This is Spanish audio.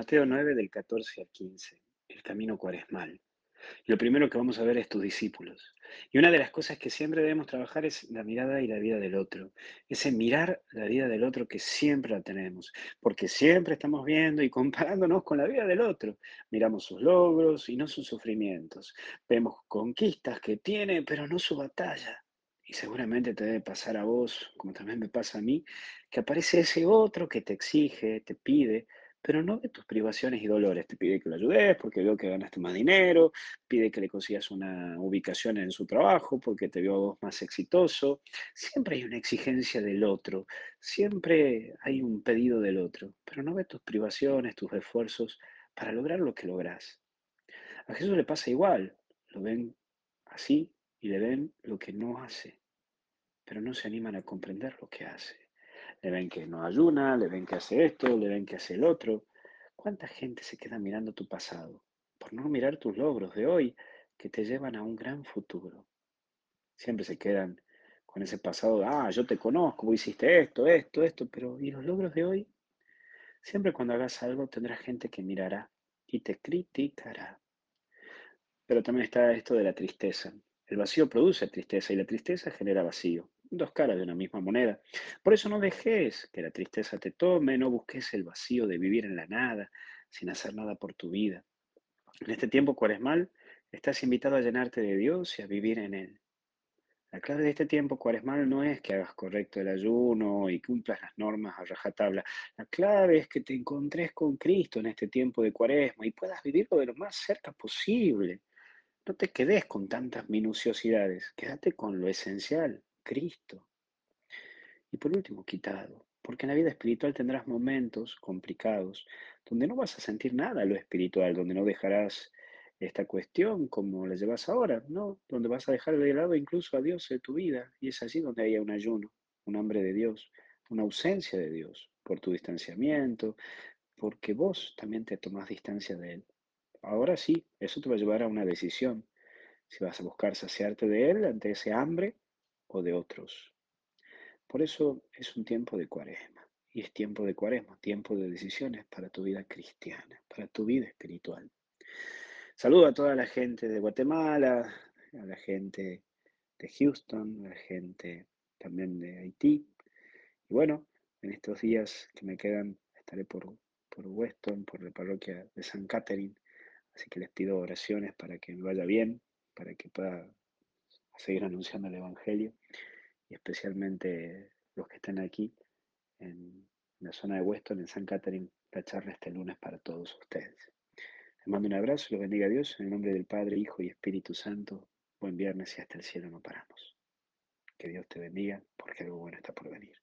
Mateo 9 del 14 al 15, el camino cuaresmal. Lo primero que vamos a ver es tus discípulos. Y una de las cosas que siempre debemos trabajar es la mirada y la vida del otro. Ese mirar la vida del otro que siempre la tenemos, porque siempre estamos viendo y comparándonos con la vida del otro. Miramos sus logros y no sus sufrimientos. Vemos conquistas que tiene, pero no su batalla. Y seguramente te debe pasar a vos, como también me pasa a mí, que aparece ese otro que te exige, te pide, pero no de tus privaciones y dolores. Te pide que lo ayudes porque veo que ganaste más dinero, pide que le consigas una ubicación en su trabajo porque te veo a vos más exitoso. Siempre hay una exigencia del otro, siempre hay un pedido del otro, pero no ve tus privaciones, tus esfuerzos para lograr lo que lográs. A Jesús le pasa igual, lo ven así y le ven lo que no hace, pero no se animan a comprender lo que hace le ven que no ayuna, le ven que hace esto, le ven que hace el otro. ¿Cuánta gente se queda mirando tu pasado por no mirar tus logros de hoy que te llevan a un gran futuro? Siempre se quedan con ese pasado, ah, yo te conozco, hiciste esto, esto, esto, pero ¿y los logros de hoy? Siempre cuando hagas algo tendrás gente que mirará y te criticará. Pero también está esto de la tristeza. El vacío produce tristeza y la tristeza genera vacío dos caras de una misma moneda. Por eso no dejes que la tristeza te tome, no busques el vacío de vivir en la nada, sin hacer nada por tu vida. En este tiempo cuaresmal, estás invitado a llenarte de Dios y a vivir en Él. La clave de este tiempo cuaresmal no es que hagas correcto el ayuno y cumplas las normas a rajatabla. La clave es que te encontres con Cristo en este tiempo de cuaresma y puedas vivirlo de lo más cerca posible. No te quedes con tantas minuciosidades, quédate con lo esencial, Cristo. Y por último, quitado, porque en la vida espiritual tendrás momentos complicados donde no vas a sentir nada lo espiritual, donde no dejarás esta cuestión como la llevas ahora, ¿no? Donde vas a dejar de lado incluso a Dios en tu vida y es allí donde hay un ayuno, un hambre de Dios, una ausencia de Dios por tu distanciamiento, porque vos también te tomás distancia de Él. Ahora sí, eso te va a llevar a una decisión. Si vas a buscar saciarte de Él ante ese hambre o de otros. Por eso es un tiempo de cuaresma. Y es tiempo de cuaresma, tiempo de decisiones para tu vida cristiana, para tu vida espiritual. Saludo a toda la gente de Guatemala, a la gente de Houston, a la gente también de Haití. Y bueno, en estos días que me quedan estaré por, por Weston, por la parroquia de San Catherine. Así que les pido oraciones para que me vaya bien, para que pueda seguir anunciando el Evangelio y especialmente los que estén aquí en la zona de Weston, en San Catherine, la charla este lunes para todos ustedes. Les mando un abrazo, los bendiga a Dios, en el nombre del Padre, Hijo y Espíritu Santo. Buen viernes y hasta el cielo no paramos. Que Dios te bendiga, porque algo bueno está por venir.